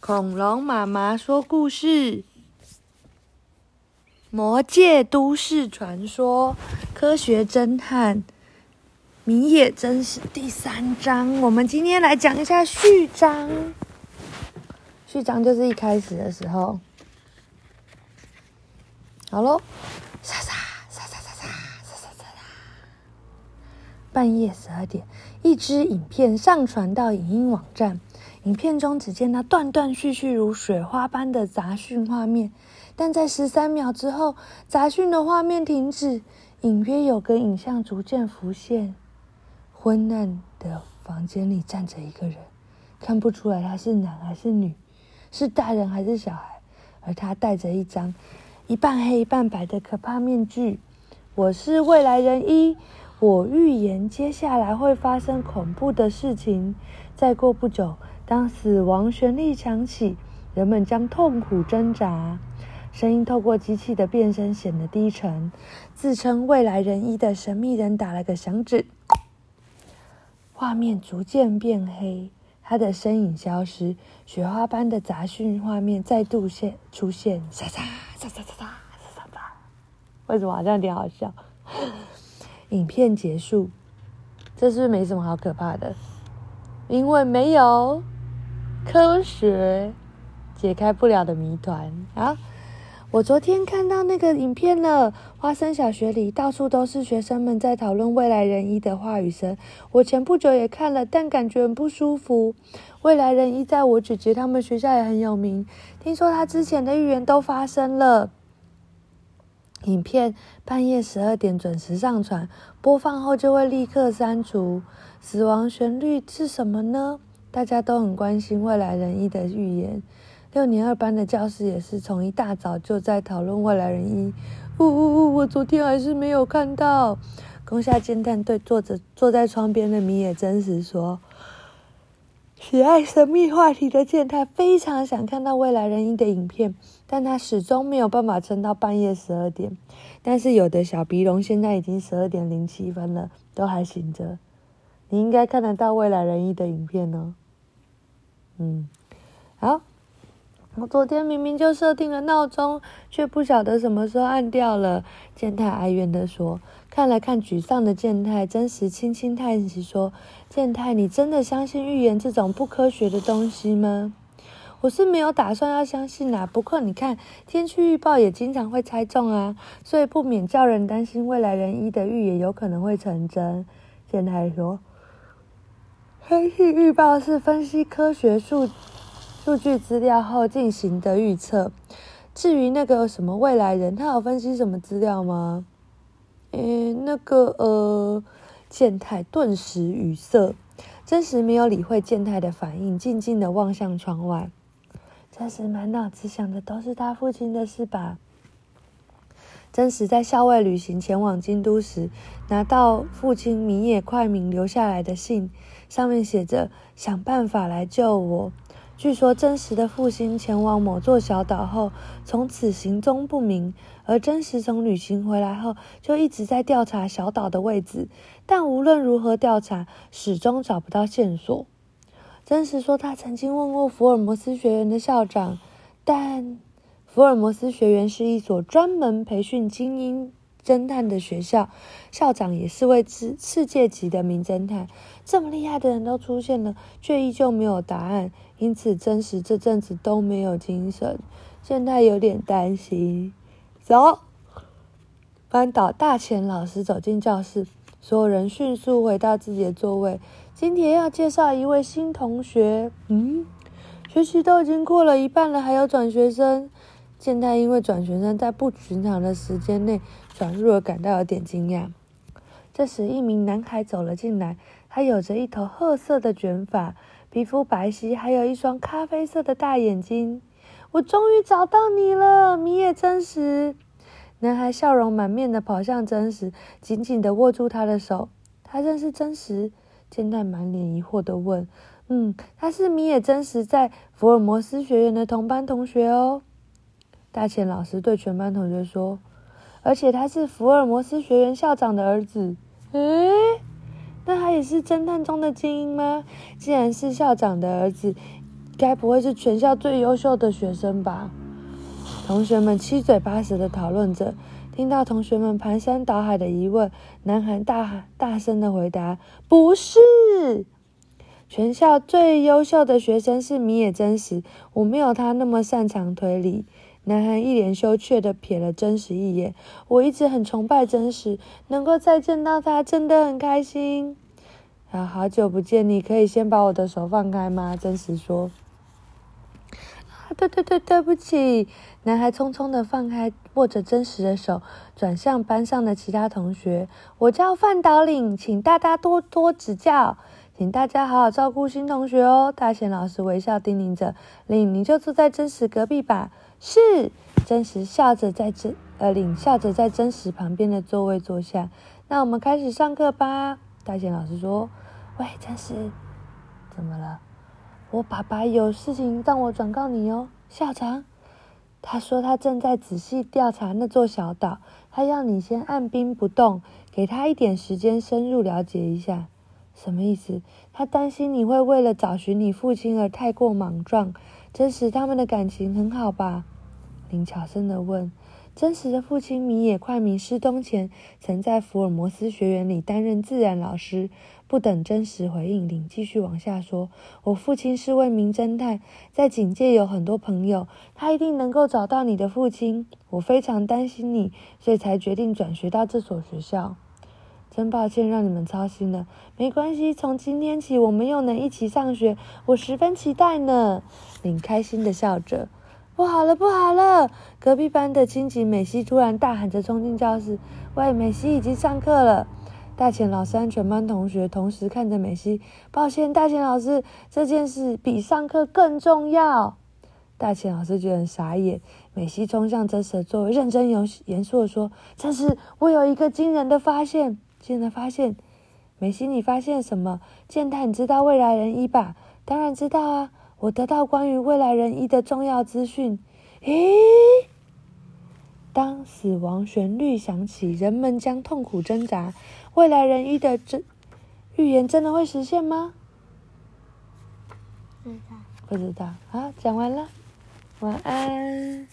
恐龙妈妈说故事，《魔界都市传说》科学侦探米野真是第三章。我们今天来讲一下序章。序章就是一开始的时候。好喽，沙沙沙沙沙沙沙沙沙。半夜十二点，一支影片上传到影音网站。影片中只见他断断续续如水花般的杂讯画面，但在十三秒之后，杂讯的画面停止，隐约有个影像逐渐浮现。昏暗的房间里站着一个人，看不出来他是男还是女，是大人还是小孩，而他戴着一张一半黑一半白的可怕面具。我是未来人一，我预言接下来会发生恐怖的事情。再过不久。当死亡旋律响起，人们将痛苦挣扎。声音透过机器的变声显得低沉。自称未来人一的神秘人打了个响指，画面逐渐变黑，他的身影消失，雪花般的杂讯画面再度现出现。沙沙沙沙沙沙沙沙。为什么好像有点好笑？影片结束，这是没什么好可怕的？因为没有。科学解开不了的谜团啊！我昨天看到那个影片了，花生小学里到处都是学生们在讨论未来人一的话语声。我前不久也看了，但感觉很不舒服。未来人一在我姐姐他们学校也很有名，听说他之前的预言都发生了。影片半夜十二点准时上传，播放后就会立刻删除。死亡旋律是什么呢？大家都很关心未来人一的预言，六年二班的教室也是从一大早就在讨论未来人一。呜呜呜！我昨天还是没有看到。宫下侦探对坐着坐在窗边的米野真实说：“喜爱神秘话题的健太非常想看到未来人一的影片，但他始终没有办法撑到半夜十二点。但是有的小鼻龙现在已经十二点零七分了，都还醒着。”你应该看得到未来人一的影片哦。嗯，好，我昨天明明就设定了闹钟，却不晓得什么时候按掉了。健太哀怨的说。看了看沮丧的健太，真实轻轻叹息说：“健太，你真的相信预言这种不科学的东西吗？”我是没有打算要相信啦。不过你看，天气预报也经常会猜中啊，所以不免叫人担心未来人一的预言有可能会成真。健太说。天气预报是分析科学数数据资料后进行的预测。至于那个什么未来人，他有分析什么资料吗？诶，那个呃，健太顿时语塞，真实没有理会健太的反应，静静的望向窗外。真实满脑子想的都是他父亲的事吧。真实在校外旅行前往京都时，拿到父亲米野快明留下来的信，上面写着“想办法来救我”。据说真实的父亲前往某座小岛后，从此行踪不明，而真实从旅行回来后，就一直在调查小岛的位置，但无论如何调查，始终找不到线索。真实说他曾经问过福尔摩斯学院的校长，但。福尔摩斯学院是一所专门培训精英侦探的学校，校长也是位世世界级的名侦探。这么厉害的人都出现了，却依旧没有答案，因此真实这阵子都没有精神。现在有点担心。走，班导大前老师走进教室，所有人迅速回到自己的座位。今天要介绍一位新同学。嗯，学习都已经过了一半了，还有转学生。健太因为转学生在不寻常的时间内转入而感到有点惊讶。这时，一名男孩走了进来，他有着一头褐色的卷发，皮肤白皙，还有一双咖啡色的大眼睛。我终于找到你了，米野真实。男孩笑容满面的跑向真实，紧紧的握住他的手。他认识真实？健太满脸疑惑的问。嗯，他是米野真实在福尔摩斯学院的同班同学哦。大前老师对全班同学说：“而且他是福尔摩斯学院校长的儿子。诶，那他也是侦探中的精英吗？既然是校长的儿子，该不会是全校最优秀的学生吧？同学们七嘴八舌的讨论着。听到同学们排山倒海的疑问，男孩大喊大声的回答：“不是，全校最优秀的学生是米野真实，我没有他那么擅长推理。”男孩一脸羞怯的瞥了真实一眼。我一直很崇拜真实，能够再见到他，真的很开心。啊，好久不见，你可以先把我的手放开吗？真实说。啊，对对对，对不起。男孩匆匆的放开握着真实的手，转向班上的其他同学：“我叫范导领，请大家多多指教，请大家好好照顾新同学哦。”大贤老师微笑叮咛着：“领，你就坐在真实隔壁吧。”是，真实笑着在真呃领笑着在真实旁边的座位坐下。那我们开始上课吧。大贤老师说：“喂，真实，怎么了？我爸爸有事情让我转告你哦，校长。”他说：“他正在仔细调查那座小岛，他要你先按兵不动，给他一点时间深入了解一下。什么意思？他担心你会为了找寻你父亲而太过莽撞。真实他们的感情很好吧？”林巧声的问。真实的父亲米野快明失踪前，曾在福尔摩斯学园里担任自然老师。不等真实回应，林继续往下说：“我父亲是位名侦探，在警界有很多朋友，他一定能够找到你的父亲。我非常担心你，所以才决定转学到这所学校。真抱歉让你们操心了，没关系，从今天起我们又能一起上学，我十分期待呢。”林开心的笑着。不好了，不好了！隔壁班的亲戚美希突然大喊着冲进教室：“喂，美希已经上课了！”大钱老师、全班同学同时看着美希。抱歉，大钱老师，这件事比上课更重要。大钱老师觉得很傻眼。美希冲向真实的座位，认真严严肃的说：“真是，我有一个惊人的发现。惊人的发现，美西，你发现什么？健太，你知道未来人一吧？当然知道啊。我得到关于未来人一的重要资讯。咦？当死亡旋律响起，人们将痛苦挣扎。未来人一的真预言真的会实现吗？不知道。不知道。好，讲完了。晚安。